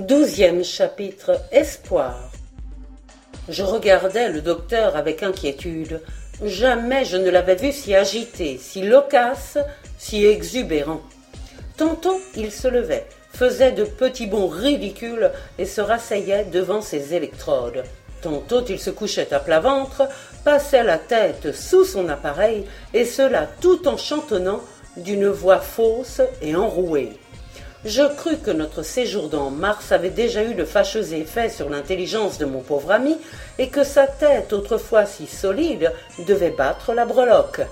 Douzième chapitre Espoir. Je regardais le docteur avec inquiétude. Jamais je ne l'avais vu si agité, si loquace, si exubérant. Tantôt il se levait, faisait de petits bonds ridicules et se rasseyait devant ses électrodes. Tantôt il se couchait à plat ventre, passait la tête sous son appareil, et cela tout en chantonnant d'une voix fausse et enrouée. Je crus que notre séjour dans Mars avait déjà eu de fâcheux effets sur l'intelligence de mon pauvre ami, et que sa tête, autrefois si solide, devait battre la breloque.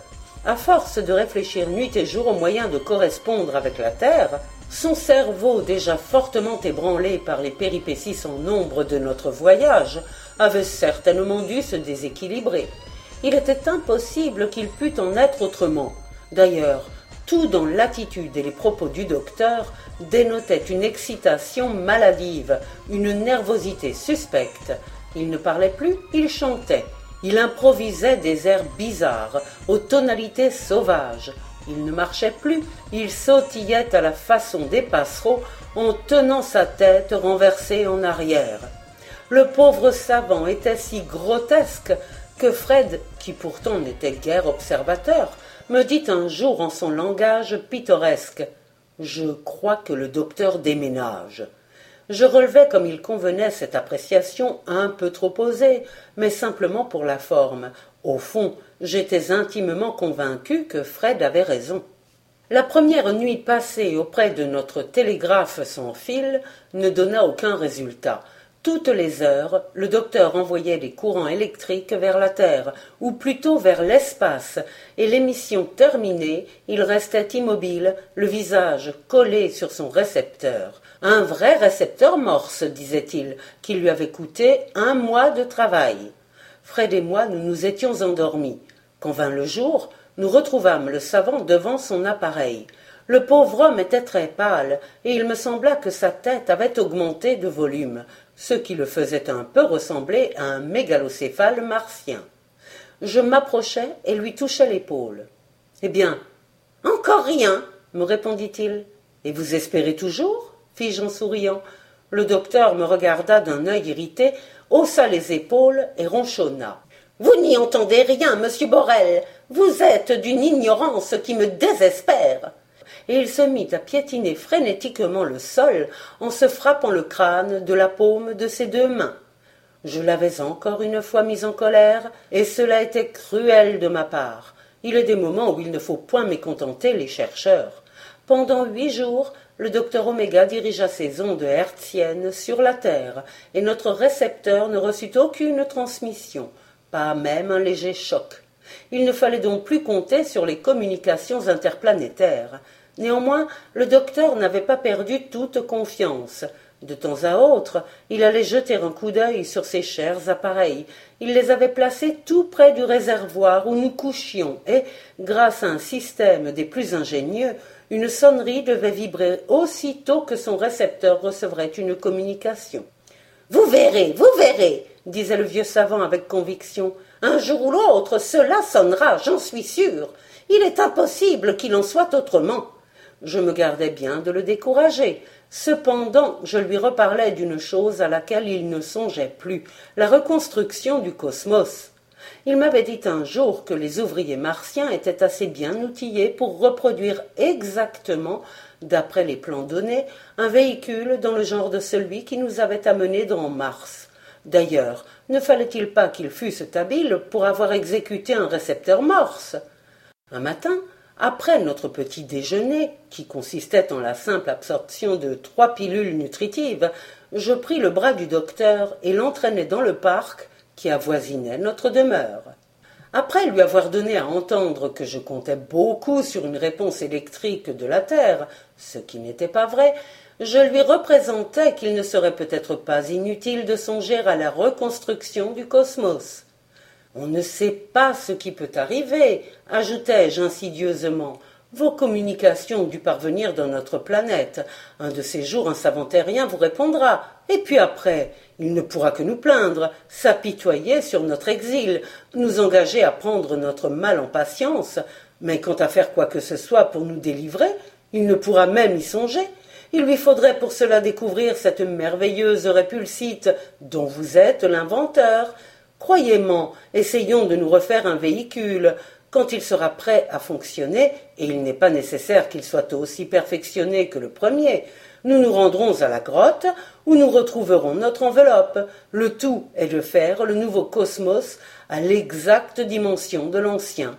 À force de réfléchir nuit et jour aux moyens de correspondre avec la Terre, son cerveau, déjà fortement ébranlé par les péripéties sans nombre de notre voyage, avait certainement dû se déséquilibrer. Il était impossible qu'il pût en être autrement. D'ailleurs, tout dans l'attitude et les propos du docteur dénotait une excitation maladive, une nervosité suspecte. Il ne parlait plus, il chantait. Il improvisait des airs bizarres, aux tonalités sauvages. Il ne marchait plus, il sautillait à la façon des passereaux en tenant sa tête renversée en arrière. Le pauvre savant était si grotesque que Fred, qui pourtant n'était guère observateur, me dit un jour en son langage pittoresque Je crois que le docteur déménage. Je relevais comme il convenait cette appréciation un peu trop osée, mais simplement pour la forme. Au fond, j'étais intimement convaincu que Fred avait raison. La première nuit passée auprès de notre télégraphe sans fil ne donna aucun résultat. Toutes les heures, le docteur envoyait des courants électriques vers la Terre, ou plutôt vers l'espace, et l'émission terminée, il restait immobile, le visage collé sur son récepteur. Un vrai récepteur morse, disait-il, qui lui avait coûté un mois de travail. Fred et moi, nous nous étions endormis. Quand vint le jour, nous retrouvâmes le savant devant son appareil. Le pauvre homme était très pâle, et il me sembla que sa tête avait augmenté de volume ce qui le faisait un peu ressembler à un mégalocéphale martien. Je m'approchai et lui touchai l'épaule. Eh bien, encore rien, me répondit-il. Et vous espérez toujours? fis-je en souriant. Le docteur me regarda d'un œil irrité, haussa les épaules et ronchonna. Vous n'y entendez rien, monsieur Borel. Vous êtes d'une ignorance qui me désespère et il se mit à piétiner frénétiquement le sol en se frappant le crâne de la paume de ses deux mains. Je l'avais encore une fois mis en colère, et cela était cruel de ma part. Il est des moments où il ne faut point mécontenter les chercheurs. Pendant huit jours, le docteur Oméga dirigea ses ondes hertziennes sur la Terre, et notre récepteur ne reçut aucune transmission, pas même un léger choc. Il ne fallait donc plus compter sur les communications interplanétaires. Néanmoins, le docteur n'avait pas perdu toute confiance. De temps à autre, il allait jeter un coup d'œil sur ses chers appareils. Il les avait placés tout près du réservoir où nous couchions, et, grâce à un système des plus ingénieux, une sonnerie devait vibrer aussitôt que son récepteur recevrait une communication. Vous verrez, vous verrez, disait le vieux savant avec conviction. Un jour ou l'autre, cela sonnera, j'en suis sûr. Il est impossible qu'il en soit autrement. Je me gardais bien de le décourager. Cependant, je lui reparlais d'une chose à laquelle il ne songeait plus, la reconstruction du cosmos. Il m'avait dit un jour que les ouvriers martiens étaient assez bien outillés pour reproduire exactement, d'après les plans donnés, un véhicule dans le genre de celui qui nous avait amenés dans Mars. D'ailleurs, ne fallait-il pas qu'ils fussent habiles pour avoir exécuté un récepteur morse? Un matin, après notre petit déjeuner, qui consistait en la simple absorption de trois pilules nutritives, je pris le bras du docteur et l'entraînai dans le parc qui avoisinait notre demeure. Après lui avoir donné à entendre que je comptais beaucoup sur une réponse électrique de la Terre, ce qui n'était pas vrai, je lui représentai qu'il ne serait peut-être pas inutile de songer à la reconstruction du cosmos. On ne sait pas ce qui peut arriver, ajoutai-je insidieusement. Vos communications ont dû parvenir dans notre planète. Un de ces jours, un savant terrien vous répondra. Et puis après, il ne pourra que nous plaindre, s'apitoyer sur notre exil, nous engager à prendre notre mal en patience. Mais quant à faire quoi que ce soit pour nous délivrer, il ne pourra même y songer. Il lui faudrait pour cela découvrir cette merveilleuse répulsite dont vous êtes l'inventeur. Croyez-moi, essayons de nous refaire un véhicule. Quand il sera prêt à fonctionner, et il n'est pas nécessaire qu'il soit aussi perfectionné que le premier, nous nous rendrons à la grotte où nous retrouverons notre enveloppe. Le tout est de faire le nouveau cosmos à l'exacte dimension de l'ancien.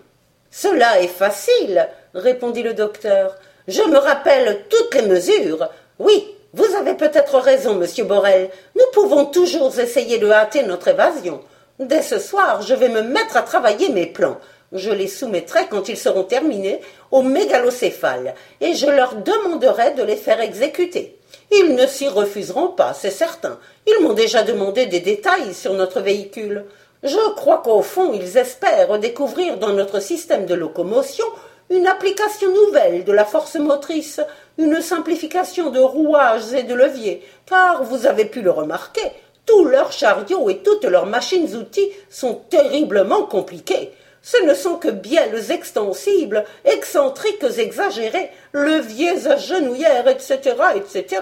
Cela est facile, répondit le docteur. Je me rappelle toutes les mesures. Oui, vous avez peut-être raison, monsieur Borel. Nous pouvons toujours essayer de hâter notre évasion. Dès ce soir, je vais me mettre à travailler mes plans. Je les soumettrai quand ils seront terminés aux mégalocéphales, et je leur demanderai de les faire exécuter. Ils ne s'y refuseront pas, c'est certain. Ils m'ont déjà demandé des détails sur notre véhicule. Je crois qu'au fond, ils espèrent découvrir dans notre système de locomotion une application nouvelle de la force motrice, une simplification de rouages et de leviers, car vous avez pu le remarquer, tous leurs chariots et toutes leurs machines-outils sont terriblement compliqués. Ce ne sont que bielles extensibles, excentriques exagérées, leviers à genouillères, etc., etc.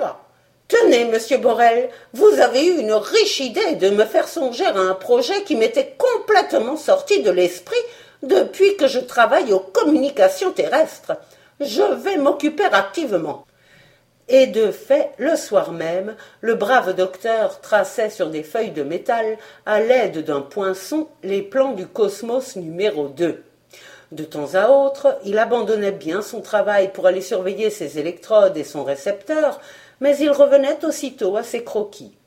Tenez, monsieur Borel, vous avez eu une riche idée de me faire songer à un projet qui m'était complètement sorti de l'esprit depuis que je travaille aux communications terrestres. Je vais m'occuper activement. Et de fait, le soir même, le brave docteur traçait sur des feuilles de métal, à l'aide d'un poinçon, les plans du cosmos numéro 2. De temps à autre, il abandonnait bien son travail pour aller surveiller ses électrodes et son récepteur, mais il revenait aussitôt à ses croquis.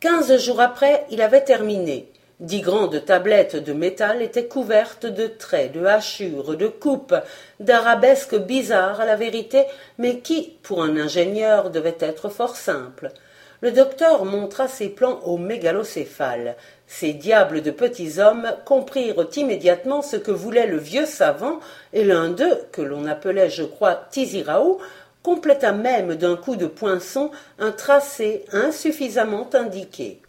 Quinze jours après, il avait terminé. Dix grandes tablettes de métal étaient couvertes de traits, de hachures, de coupes, d'arabesques bizarres à la vérité, mais qui, pour un ingénieur, devaient être fort simples. Le docteur montra ses plans au mégalocéphale. Ces diables de petits hommes comprirent immédiatement ce que voulait le vieux savant, et l'un d'eux, que l'on appelait, je crois, Tiziraou, compléta même d'un coup de poinçon un tracé insuffisamment indiqué.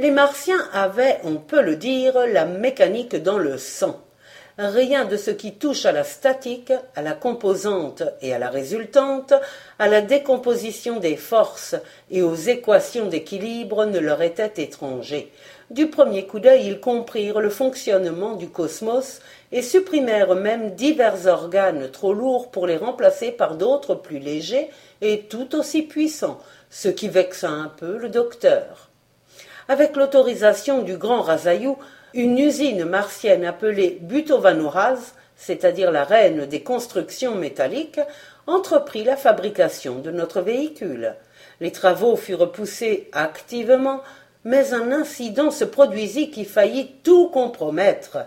Les Martiens avaient, on peut le dire, la mécanique dans le sang. Rien de ce qui touche à la statique, à la composante et à la résultante, à la décomposition des forces et aux équations d'équilibre ne leur était étranger. Du premier coup d'œil, ils comprirent le fonctionnement du cosmos et supprimèrent même divers organes trop lourds pour les remplacer par d'autres plus légers et tout aussi puissants, ce qui vexa un peu le docteur. Avec l'autorisation du grand Razayou, une usine martienne appelée Butovanuraz, c'est-à-dire la reine des constructions métalliques, entreprit la fabrication de notre véhicule. Les travaux furent poussés activement, mais un incident se produisit qui faillit tout compromettre.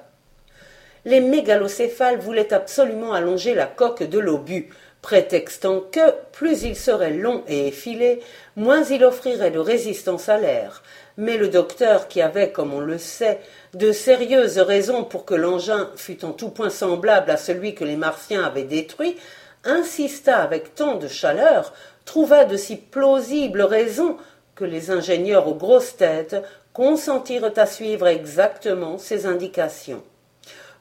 Les mégalocéphales voulaient absolument allonger la coque de l'obus, prétextant que, plus il serait long et effilé, moins il offrirait de résistance à l'air, mais le docteur, qui avait, comme on le sait, de sérieuses raisons pour que l'engin fût en tout point semblable à celui que les Martiens avaient détruit, insista avec tant de chaleur, trouva de si plausibles raisons que les ingénieurs aux grosses têtes consentirent à suivre exactement ces indications.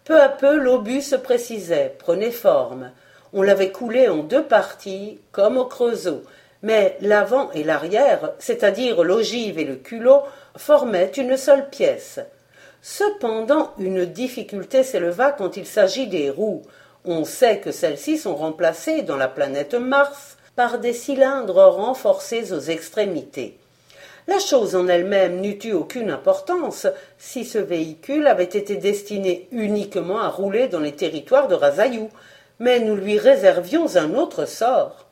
Peu à peu l'obus se précisait, prenait forme. On l'avait coulé en deux parties, comme au Creusot, mais l'avant et l'arrière, c'est-à-dire l'ogive et le culot, formaient une seule pièce. Cependant, une difficulté s'éleva quand il s'agit des roues. On sait que celles-ci sont remplacées dans la planète Mars par des cylindres renforcés aux extrémités. La chose en elle-même n'eût eu aucune importance si ce véhicule avait été destiné uniquement à rouler dans les territoires de Razayou, mais nous lui réservions un autre sort.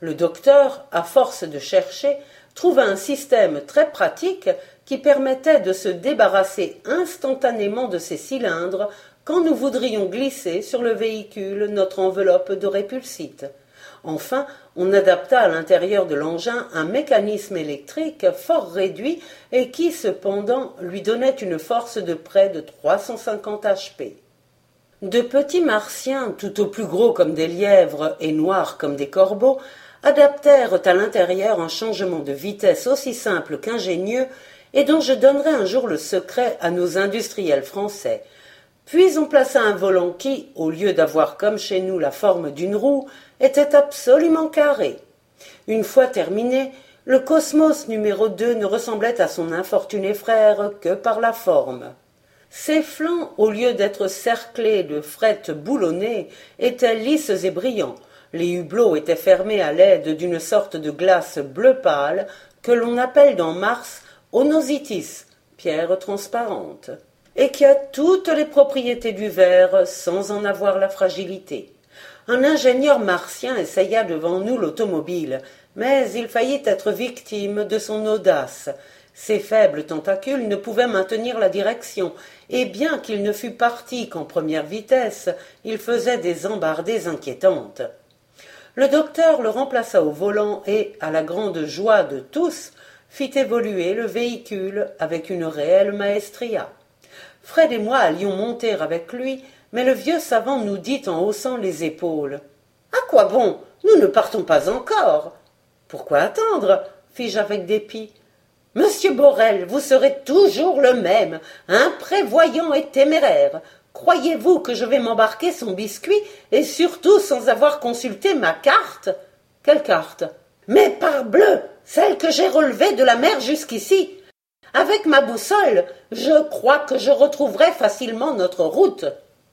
Le docteur, à force de chercher, trouva un système très pratique qui permettait de se débarrasser instantanément de ces cylindres quand nous voudrions glisser sur le véhicule notre enveloppe de répulsite. Enfin, on adapta à l'intérieur de l'engin un mécanisme électrique fort réduit et qui, cependant, lui donnait une force de près de 350 HP. De petits martiens, tout au plus gros comme des lièvres et noirs comme des corbeaux, adaptèrent à l'intérieur un changement de vitesse aussi simple qu'ingénieux et dont je donnerai un jour le secret à nos industriels français. Puis on plaça un volant qui, au lieu d'avoir comme chez nous la forme d'une roue, était absolument carré. Une fois terminé, le cosmos numéro 2 ne ressemblait à son infortuné frère que par la forme. Ses flancs, au lieu d'être cerclés de frettes boulonnées, étaient lisses et brillants. Les hublots étaient fermés à l'aide d'une sorte de glace bleu pâle que l'on appelle dans Mars onositis, pierre transparente, et qui a toutes les propriétés du verre sans en avoir la fragilité. Un ingénieur martien essaya devant nous l'automobile, mais il faillit être victime de son audace. Ses faibles tentacules ne pouvaient maintenir la direction, et bien qu'il ne fût parti qu'en première vitesse, il faisait des embardées inquiétantes. Le docteur le remplaça au volant et, à la grande joie de tous, fit évoluer le véhicule avec une réelle maestria. Fred et moi allions monter avec lui, mais le vieux savant nous dit en haussant les épaules. À quoi bon? Nous ne partons pas encore. Pourquoi attendre? fis-je avec dépit. Monsieur Borel, vous serez toujours le même, imprévoyant et téméraire. Croyez-vous que je vais m'embarquer son biscuit, et surtout sans avoir consulté ma carte? Quelle carte? Mais parbleu Celle que j'ai relevée de la mer jusqu'ici. Avec ma boussole, je crois que je retrouverai facilement notre route.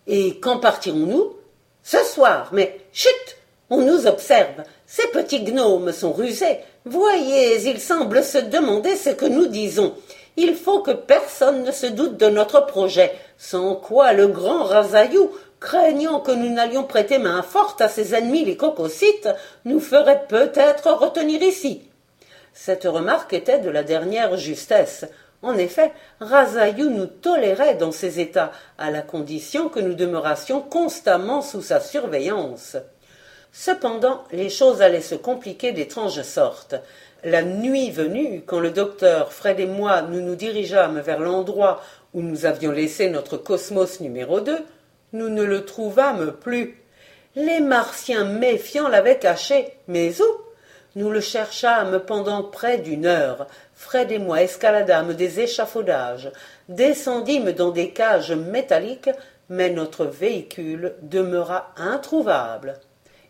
Et quand partirons-nous? Ce soir, mais chut on nous observe. Ces petits gnomes sont rusés. Voyez, ils semblent se demander ce que nous disons. Il faut que personne ne se doute de notre projet, sans quoi le grand Razaillou, craignant que nous n'allions prêter main forte à ses ennemis les cococytes, nous ferait peut-être retenir ici. Cette remarque était de la dernière justesse. En effet, Razaillou nous tolérait dans ses états, à la condition que nous demeurassions constamment sous sa surveillance. Cependant, les choses allaient se compliquer d'étranges sortes. La nuit venue, quand le docteur, Fred et moi, nous nous dirigeâmes vers l'endroit où nous avions laissé notre cosmos numéro 2, nous ne le trouvâmes plus. Les martiens méfiants l'avaient caché, mais où? Nous le cherchâmes pendant près d'une heure. Fred et moi escaladâmes des échafaudages, descendîmes dans des cages métalliques, mais notre véhicule demeura introuvable.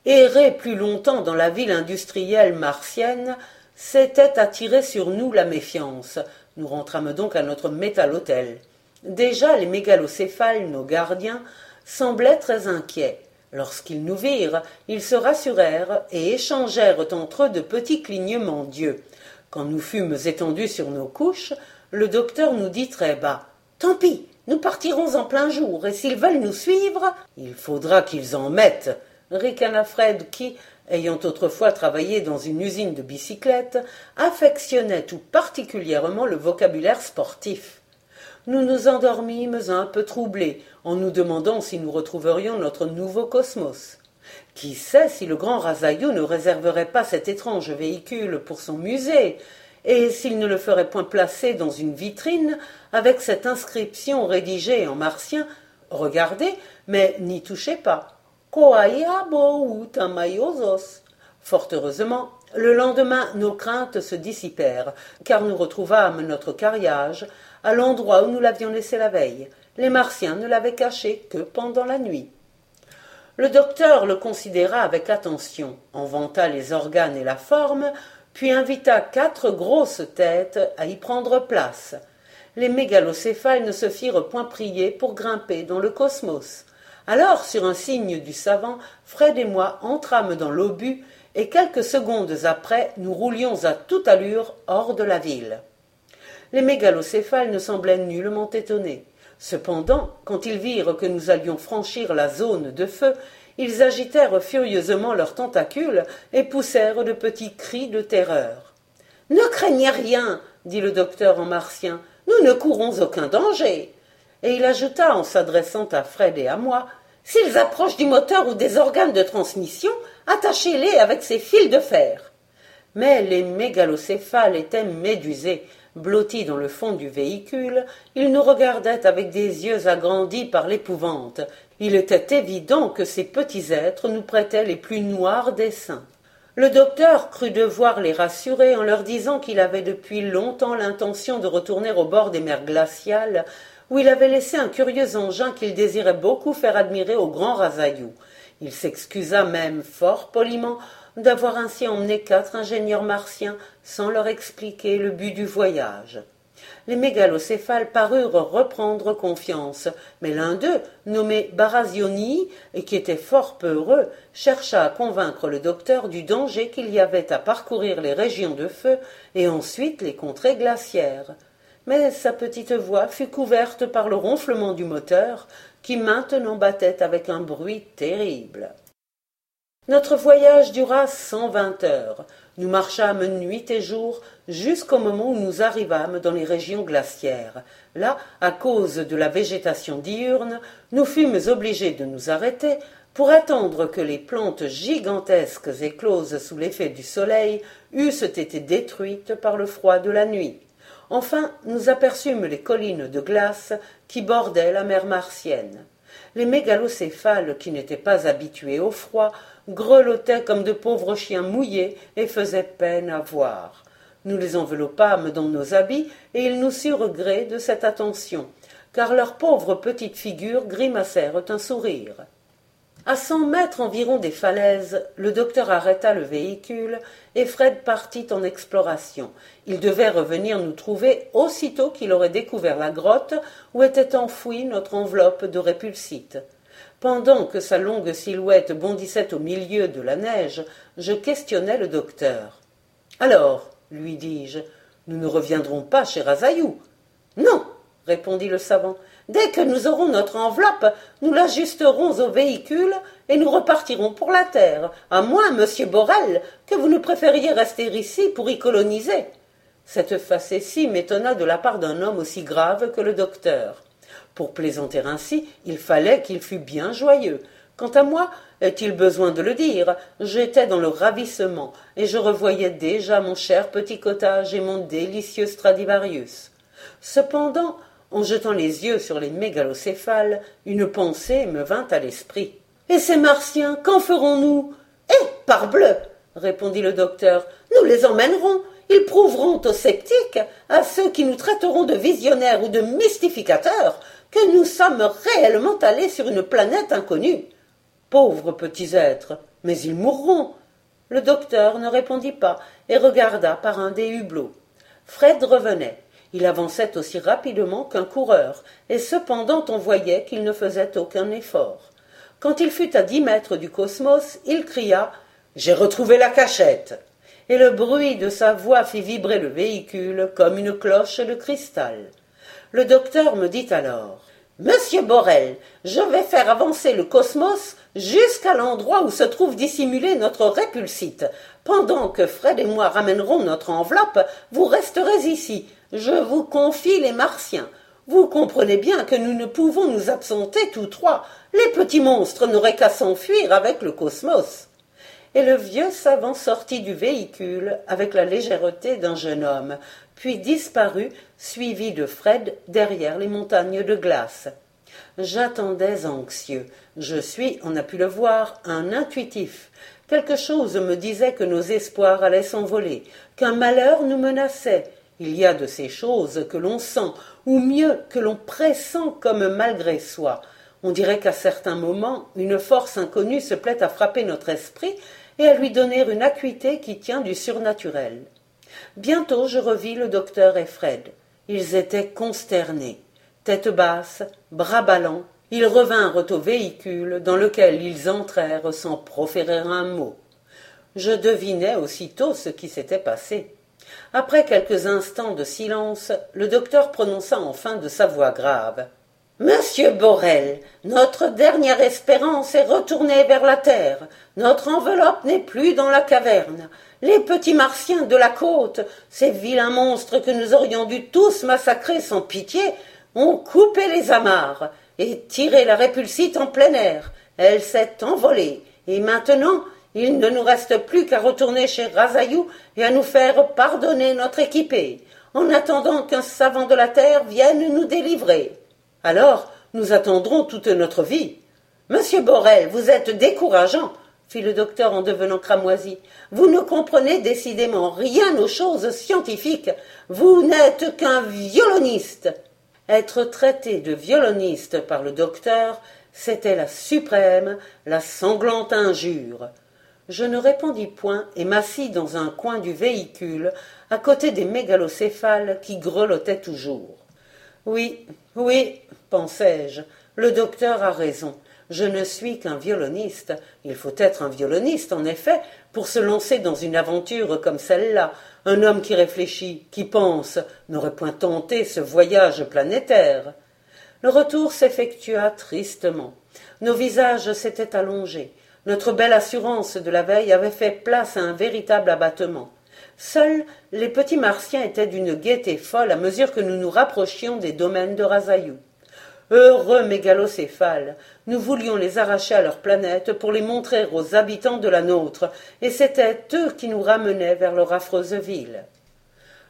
Errer plus longtemps dans la ville industrielle martienne, c'était attirer sur nous la méfiance. Nous rentrâmes donc à notre métal-hôtel. Déjà les mégalocéphales, nos gardiens, semblaient très inquiets. Lorsqu'ils nous virent, ils se rassurèrent et échangèrent entre eux de petits clignements d'yeux. Quand nous fûmes étendus sur nos couches, le docteur nous dit très bas Tant pis, nous partirons en plein jour, et s'ils veulent nous suivre, il faudra qu'ils en mettent ricana Fred qui, ayant autrefois travaillé dans une usine de bicyclettes, affectionnait tout particulièrement le vocabulaire sportif. Nous nous endormîmes un peu troublés, en nous demandant si nous retrouverions notre nouveau cosmos. Qui sait si le grand Razaillou ne réserverait pas cet étrange véhicule pour son musée, et s'il ne le ferait point placer dans une vitrine avec cette inscription rédigée en martien Regardez, mais n'y touchez pas. Fort heureusement, le lendemain nos craintes se dissipèrent, car nous retrouvâmes notre carriage à l'endroit où nous l'avions laissé la veille. Les Martiens ne l'avaient caché que pendant la nuit. Le docteur le considéra avec attention, en vanta les organes et la forme, puis invita quatre grosses têtes à y prendre place. Les mégalocéphales ne se firent point prier pour grimper dans le cosmos. Alors, sur un signe du savant, Fred et moi entrâmes dans l'obus, et quelques secondes après, nous roulions à toute allure hors de la ville. Les mégalocéphales ne semblaient nullement étonnés. Cependant, quand ils virent que nous allions franchir la zone de feu, ils agitèrent furieusement leurs tentacules et poussèrent de petits cris de terreur. Ne craignez rien, dit le docteur en martien, nous ne courons aucun danger. Et il ajouta en s'adressant à Fred et à moi S'ils approchent du moteur ou des organes de transmission, attachez-les avec ces fils de fer. Mais les mégalocéphales étaient médusés. Blottis dans le fond du véhicule, ils nous regardaient avec des yeux agrandis par l'épouvante. Il était évident que ces petits êtres nous prêtaient les plus noirs desseins. Le docteur crut devoir les rassurer en leur disant qu'il avait depuis longtemps l'intention de retourner au bord des mers glaciales où il avait laissé un curieux engin qu'il désirait beaucoup faire admirer au grand Razaillou. Il s'excusa même fort poliment d'avoir ainsi emmené quatre ingénieurs martiens sans leur expliquer le but du voyage. Les mégalocéphales parurent reprendre confiance, mais l'un d'eux, nommé Barazioni, et qui était fort peu heureux, chercha à convaincre le docteur du danger qu'il y avait à parcourir les régions de feu et ensuite les contrées glaciaires. Mais sa petite voix fut couverte par le ronflement du moteur, qui maintenant battait avec un bruit terrible. Notre voyage dura cent vingt heures. Nous marchâmes nuit et jour jusqu'au moment où nous arrivâmes dans les régions glaciaires. Là, à cause de la végétation diurne, nous fûmes obligés de nous arrêter pour attendre que les plantes gigantesques écloses sous l'effet du soleil eussent été détruites par le froid de la nuit. Enfin, nous aperçûmes les collines de glace qui bordaient la mer martienne. Les mégalocéphales, qui n'étaient pas habitués au froid, grelottaient comme de pauvres chiens mouillés et faisaient peine à voir. Nous les enveloppâmes dans nos habits et ils nous surent gré de cette attention, car leurs pauvres petites figures grimacèrent un sourire. À cent mètres environ des falaises, le docteur arrêta le véhicule et Fred partit en exploration. Il devait revenir nous trouver aussitôt qu'il aurait découvert la grotte où était enfouie notre enveloppe de répulsite. Pendant que sa longue silhouette bondissait au milieu de la neige, je questionnai le docteur. Alors, lui dis-je, nous ne reviendrons pas chez Razayou. Non, répondit le savant. Dès que nous aurons notre enveloppe, nous l'ajusterons au véhicule et nous repartirons pour la terre, à moins, monsieur Borel, que vous ne préfériez rester ici pour y coloniser. Cette facétie m'étonna de la part d'un homme aussi grave que le docteur. Pour plaisanter ainsi, il fallait qu'il fût bien joyeux. Quant à moi, est-il besoin de le dire, j'étais dans le ravissement, et je revoyais déjà mon cher petit cottage et mon délicieux Stradivarius. Cependant, en jetant les yeux sur les mégalocéphales, une pensée me vint à l'esprit. Et ces martiens, qu'en ferons-nous Eh, parbleu répondit le docteur, nous les emmènerons. Ils prouveront aux sceptiques, à ceux qui nous traiteront de visionnaires ou de mystificateurs, que nous sommes réellement allés sur une planète inconnue. Pauvres petits êtres, mais ils mourront. Le docteur ne répondit pas et regarda par un des hublots. Fred revenait. Il avançait aussi rapidement qu'un coureur, et cependant on voyait qu'il ne faisait aucun effort. Quand il fut à dix mètres du cosmos, il cria J'ai retrouvé la cachette et le bruit de sa voix fit vibrer le véhicule comme une cloche de cristal. Le docteur me dit alors Monsieur Borel, je vais faire avancer le cosmos jusqu'à l'endroit où se trouve dissimulée notre répulsite. Pendant que Fred et moi ramènerons notre enveloppe, vous resterez ici. Je vous confie les Martiens. Vous comprenez bien que nous ne pouvons nous absenter tous trois. Les petits monstres n'auraient qu'à s'enfuir avec le cosmos. Et le vieux savant sortit du véhicule avec la légèreté d'un jeune homme, puis disparut, suivi de Fred derrière les montagnes de glace. J'attendais anxieux. Je suis, on a pu le voir, un intuitif. Quelque chose me disait que nos espoirs allaient s'envoler, qu'un malheur nous menaçait. Il y a de ces choses que l'on sent, ou mieux que l'on pressent comme malgré soi. On dirait qu'à certains moments, une force inconnue se plaît à frapper notre esprit et à lui donner une acuité qui tient du surnaturel. Bientôt je revis le docteur et Fred. Ils étaient consternés. Tête basse, bras ballants, ils revinrent au véhicule dans lequel ils entrèrent sans proférer un mot. Je devinais aussitôt ce qui s'était passé. Après quelques instants de silence, le docteur prononça enfin de sa voix grave. Monsieur Borel, notre dernière espérance est retournée vers la terre. Notre enveloppe n'est plus dans la caverne. Les petits martiens de la côte, ces vilains monstres que nous aurions dû tous massacrer sans pitié, ont coupé les amarres et tiré la répulsite en plein air. Elle s'est envolée, et maintenant il ne nous reste plus qu'à retourner chez Razayou et à nous faire pardonner notre équipée, en attendant qu'un savant de la terre vienne nous délivrer. Alors nous attendrons toute notre vie. Monsieur Borel, vous êtes décourageant fit le docteur en devenant cramoisi. Vous ne comprenez décidément rien aux choses scientifiques. Vous n'êtes qu'un violoniste. Être traité de violoniste par le docteur, c'était la suprême, la sanglante injure. Je ne répondis point et m'assis dans un coin du véhicule, à côté des mégalocéphales qui grelottaient toujours. Oui, oui, pensai-je, le docteur a raison. Je ne suis qu'un violoniste. Il faut être un violoniste, en effet, pour se lancer dans une aventure comme celle-là. Un homme qui réfléchit, qui pense, n'aurait point tenté ce voyage planétaire. Le retour s'effectua tristement. Nos visages s'étaient allongés. Notre belle assurance de la veille avait fait place à un véritable abattement. Seuls les petits martiens étaient d'une gaieté folle à mesure que nous nous rapprochions des domaines de Razayou. Heureux mégalocéphales, nous voulions les arracher à leur planète pour les montrer aux habitants de la nôtre, et c'étaient eux qui nous ramenaient vers leur affreuse ville.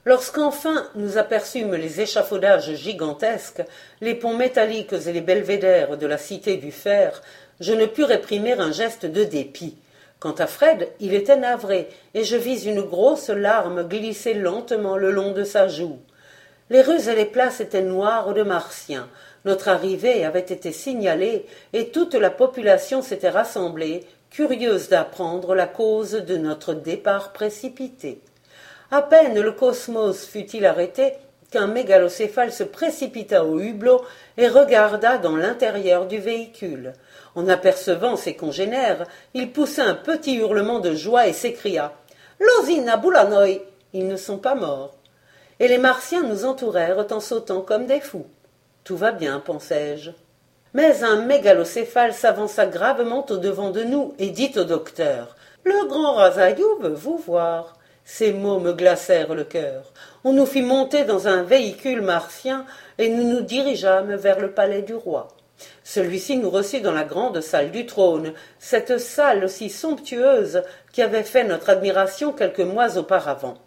Lorsqu'enfin nous aperçûmes les échafaudages gigantesques, les ponts métalliques et les belvédères de la cité du fer, je ne pus réprimer un geste de dépit. Quant à Fred, il était navré, et je vis une grosse larme glisser lentement le long de sa joue. Les rues et les places étaient noires de martiens. Notre arrivée avait été signalée, et toute la population s'était rassemblée, curieuse d'apprendre la cause de notre départ précipité. À peine le cosmos fut-il arrêté qu'un mégalocéphale se précipita au hublot et regarda dans l'intérieur du véhicule. En apercevant ses congénères, il poussa un petit hurlement de joie et s'écria Losina Boulanoï Ils ne sont pas morts. Et les Martiens nous entourèrent en sautant comme des fous. Tout va bien, pensai-je. Mais un mégalocéphale s'avança gravement au-devant de nous et dit au docteur Le grand Razayou veut vous voir. Ces mots me glacèrent le cœur. On nous fit monter dans un véhicule martien et nous nous dirigeâmes vers le palais du roi. Celui-ci nous reçut dans la grande salle du trône, cette salle aussi somptueuse qui avait fait notre admiration quelques mois auparavant.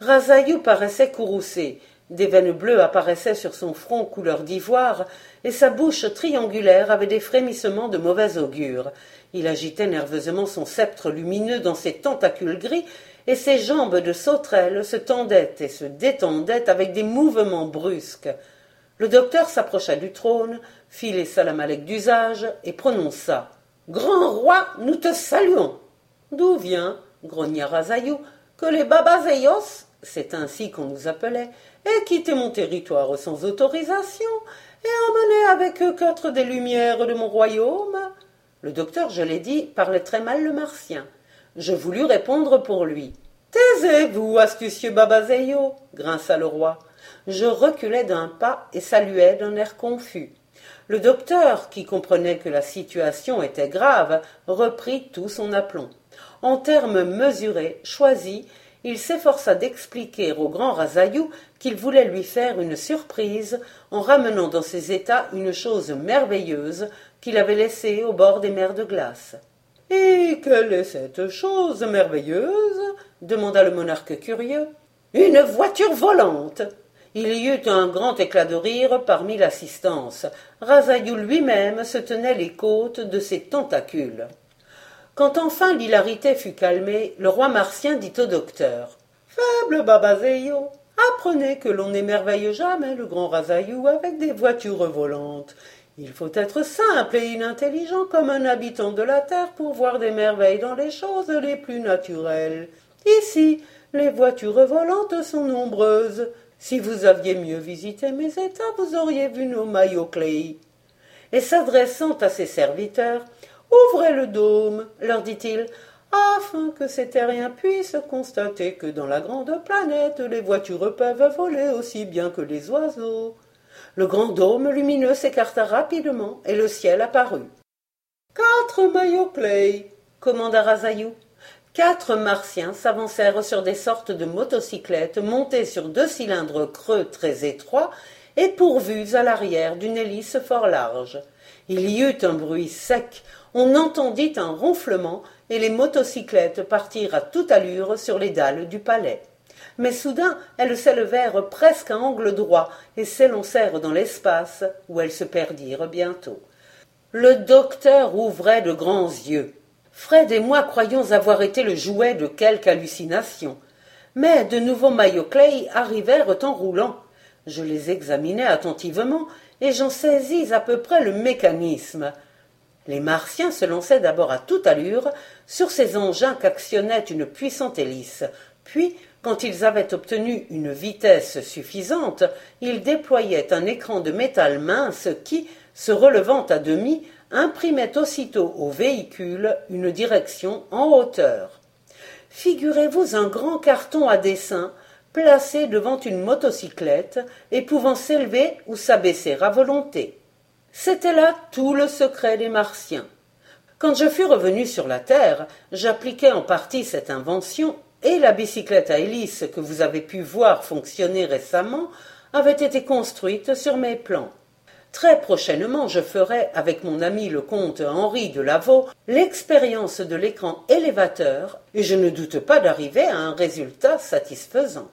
Razayou paraissait courroucé, des veines bleues apparaissaient sur son front couleur d'ivoire, et sa bouche triangulaire avait des frémissements de mauvais augure. Il agitait nerveusement son sceptre lumineux dans ses tentacules gris, et ses jambes de sauterelle se tendaient et se détendaient avec des mouvements brusques. Le docteur s'approcha du trône, fit les salamalek d'usage et prononça Grand roi, nous te saluons. D'où vient, grogna Razayou, que les Babazeios, c'est ainsi qu'on nous appelait, aient quitté mon territoire sans autorisation et emmené avec eux quatre des lumières de mon royaume Le docteur, je l'ai dit, parlait très mal le martien. Je voulus répondre pour lui. Taisez-vous, astucieux Babazeyo, grinça le roi. Je reculai d'un pas et saluai d'un air confus. Le docteur, qui comprenait que la situation était grave, reprit tout son aplomb. En termes mesurés, choisis, il s'efforça d'expliquer au grand Razayou qu'il voulait lui faire une surprise en ramenant dans ses états une chose merveilleuse qu'il avait laissée au bord des mers de glace. Et quelle est cette chose merveilleuse? demanda le monarque curieux. Une voiture volante il y eut un grand éclat de rire parmi l'assistance. Razayou lui-même se tenait les côtes de ses tentacules. Quand enfin l'hilarité fut calmée, le roi martien dit au docteur Faible Babazeyo, apprenez que l'on n'émerveille jamais le grand Razayou avec des voitures volantes. Il faut être simple et inintelligent comme un habitant de la terre pour voir des merveilles dans les choses les plus naturelles. Ici, les voitures volantes sont nombreuses. Si vous aviez mieux visité mes états, vous auriez vu nos maillots Clay. Et s'adressant à ses serviteurs, Ouvrez le dôme, leur dit-il, afin que ces terriens puissent constater que dans la grande planète les voitures peuvent voler aussi bien que les oiseaux. Le grand dôme lumineux s'écarta rapidement et le ciel apparut. Quatre maillots Clay, commanda Razayou. Quatre martiens s'avancèrent sur des sortes de motocyclettes montées sur deux cylindres creux très étroits et pourvus à l'arrière d'une hélice fort large. Il y eut un bruit sec, on entendit un ronflement et les motocyclettes partirent à toute allure sur les dalles du palais. Mais soudain elles s'élevèrent presque à angle droit et s'élancèrent dans l'espace où elles se perdirent bientôt. Le docteur ouvrait de grands yeux. Fred et moi croyions avoir été le jouet de quelque hallucination. Mais de nouveaux maillots Clay arrivèrent en roulant. Je les examinai attentivement et j'en saisis à peu près le mécanisme. Les Martiens se lançaient d'abord à toute allure sur ces engins qu'actionnait une puissante hélice, puis, quand ils avaient obtenu une vitesse suffisante, ils déployaient un écran de métal mince qui, se relevant à demi, imprimait aussitôt au véhicule une direction en hauteur. Figurez-vous un grand carton à dessin placé devant une motocyclette et pouvant s'élever ou s'abaisser à volonté. C'était là tout le secret des Martiens. Quand je fus revenu sur la Terre, j'appliquai en partie cette invention et la bicyclette à hélice que vous avez pu voir fonctionner récemment avait été construite sur mes plans. Très prochainement, je ferai, avec mon ami le comte Henri de Lavaux, l'expérience de l'écran élévateur, et je ne doute pas d'arriver à un résultat satisfaisant.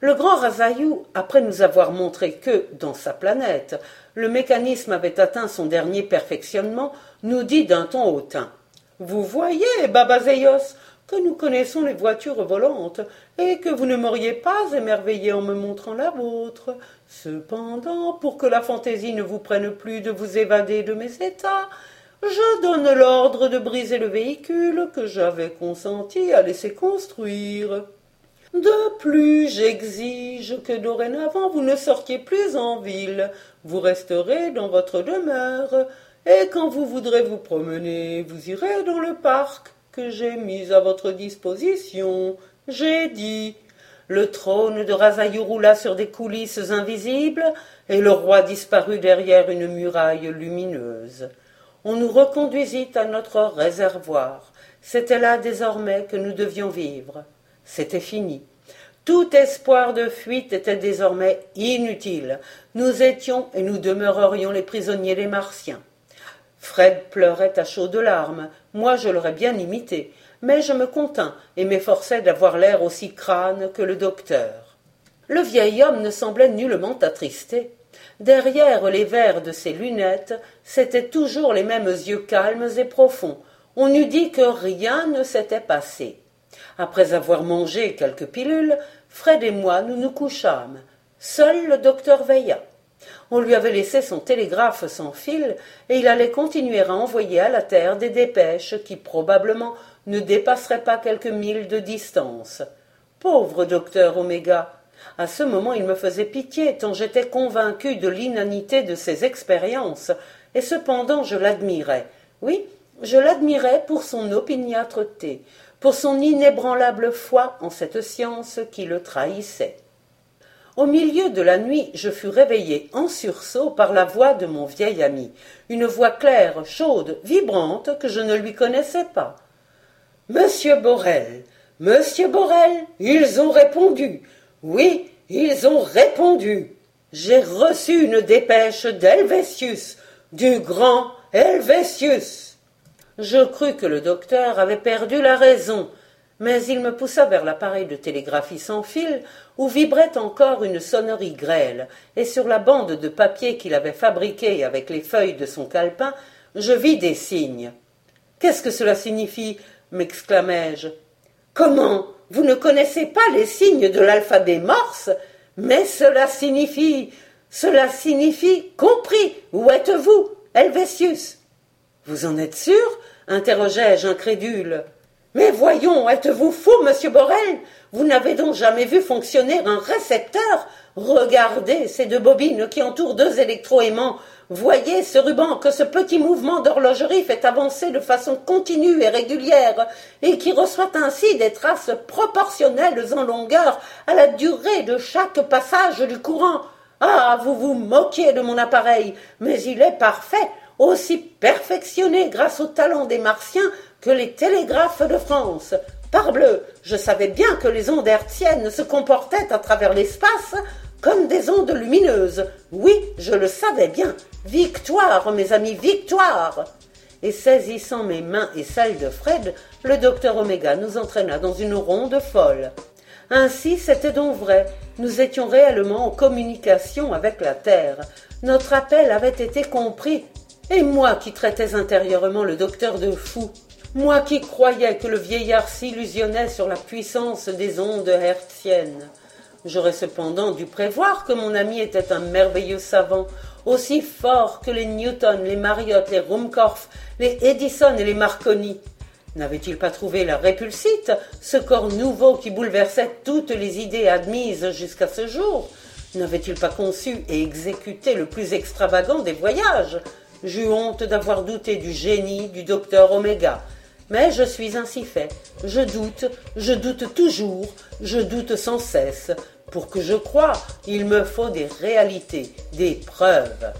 Le grand Razayou, après nous avoir montré que, dans sa planète, le mécanisme avait atteint son dernier perfectionnement, nous dit d'un ton hautain. Vous voyez, Babazeios, que nous connaissons les voitures volantes, et que vous ne m'auriez pas émerveillé en me montrant la vôtre. Cependant, pour que la fantaisie ne vous prenne plus de vous évader de mes états, je donne l'ordre de briser le véhicule que j'avais consenti à laisser construire. De plus, j'exige que dorénavant vous ne sortiez plus en ville, vous resterez dans votre demeure, et quand vous voudrez vous promener, vous irez dans le parc que j'ai mis à votre disposition. J'ai dit. Le trône de Razaïou roula sur des coulisses invisibles, et le roi disparut derrière une muraille lumineuse. On nous reconduisit à notre réservoir. C'était là désormais que nous devions vivre. C'était fini. Tout espoir de fuite était désormais inutile. Nous étions et nous demeurerions les prisonniers des Martiens. Fred pleurait à chaudes larmes. Moi, je l'aurais bien imité, mais je me contins et m'efforçai d'avoir l'air aussi crâne que le docteur. Le vieil homme ne semblait nullement attristé. Derrière les verres de ses lunettes, c'étaient toujours les mêmes yeux calmes et profonds. On eût dit que rien ne s'était passé. Après avoir mangé quelques pilules, Fred et moi nous nous couchâmes. Seul le docteur veilla. On lui avait laissé son télégraphe sans fil, et il allait continuer à envoyer à la Terre des dépêches qui probablement ne dépasseraient pas quelques milles de distance. Pauvre docteur Oméga. À ce moment il me faisait pitié, tant j'étais convaincu de l'inanité de ses expériences, et cependant je l'admirais. Oui, je l'admirais pour son opiniâtreté, pour son inébranlable foi en cette science qui le trahissait. Au milieu de la nuit, je fus réveillé en sursaut par la voix de mon vieil ami, une voix claire, chaude, vibrante, que je ne lui connaissais pas. Monsieur Borel, Monsieur Borel, ils ont répondu. Oui, ils ont répondu. J'ai reçu une dépêche d'Helvétius, du grand Helvétius. Je crus que le docteur avait perdu la raison, mais il me poussa vers l'appareil de télégraphie sans fil où vibrait encore une sonnerie grêle, et sur la bande de papier qu'il avait fabriquée avec les feuilles de son calepin, je vis des signes. Qu'est-ce que cela signifie? m'exclamai-je. Comment Vous ne connaissez pas les signes de l'alphabet morse Mais cela signifie. Cela signifie compris. Où êtes-vous, Helvétius? Vous en êtes sûr interrogeai-je incrédule. Mais voyons, êtes-vous fou, monsieur Borel? Vous n'avez donc jamais vu fonctionner un récepteur? Regardez ces deux bobines qui entourent deux électroaimants. Voyez ce ruban que ce petit mouvement d'horlogerie fait avancer de façon continue et régulière, et qui reçoit ainsi des traces proportionnelles en longueur à la durée de chaque passage du courant. Ah, vous vous moquiez de mon appareil, mais il est parfait, aussi perfectionné grâce au talent des Martiens que les télégraphes de France. Parbleu, je savais bien que les ondes hertziennes se comportaient à travers l'espace comme des ondes lumineuses. Oui, je le savais bien. Victoire, mes amis, victoire. Et saisissant mes mains et celles de Fred, le docteur Oméga nous entraîna dans une ronde folle. Ainsi, c'était donc vrai. Nous étions réellement en communication avec la Terre. Notre appel avait été compris. Et moi qui traitais intérieurement le docteur de fou, moi qui croyais que le vieillard s'illusionnait sur la puissance des ondes hertziennes. J'aurais cependant dû prévoir que mon ami était un merveilleux savant, aussi fort que les Newton, les Marriott, les Ruhmkorff, les Edison et les Marconi. N'avait-il pas trouvé la répulsite, ce corps nouveau qui bouleversait toutes les idées admises jusqu'à ce jour? N'avait-il pas conçu et exécuté le plus extravagant des voyages? J'eus honte d'avoir douté du génie du docteur Oméga. Mais je suis ainsi fait. Je doute, je doute toujours, je doute sans cesse. Pour que je croie, il me faut des réalités, des preuves.